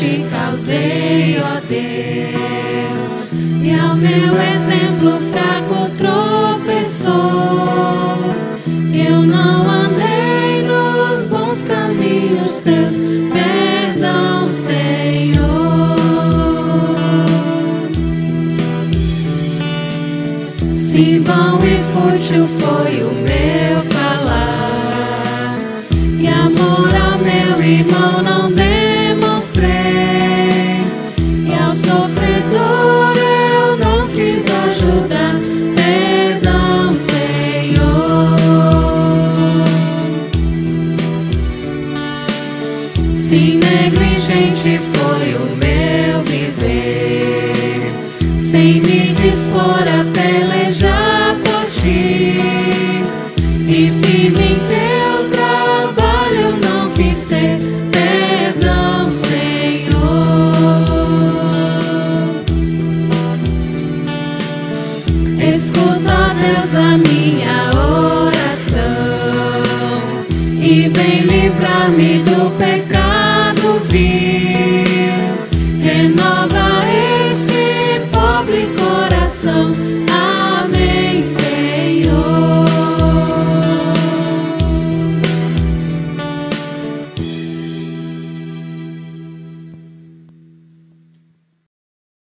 te causei, ó Deus. E ao meu exemplo fraco tropeçou. Eu não andei nos bons caminhos teus. Perdão, Senhor. Se vão e fútil foi o meu falar. E amor irmão não demonstrei. Se ao sofredor eu não quis ajudar, perdão, Senhor. Se negligente foi o meu. e vem livrar-me do pecado vil. Renova esse público.